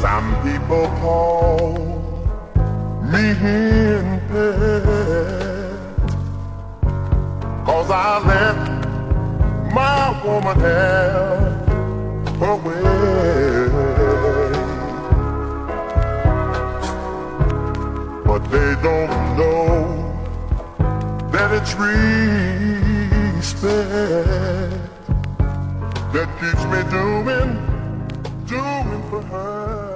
Some people call me henpecked Cause I let my woman have her way. But they don't know that it's respect That keeps me doing, doing for her.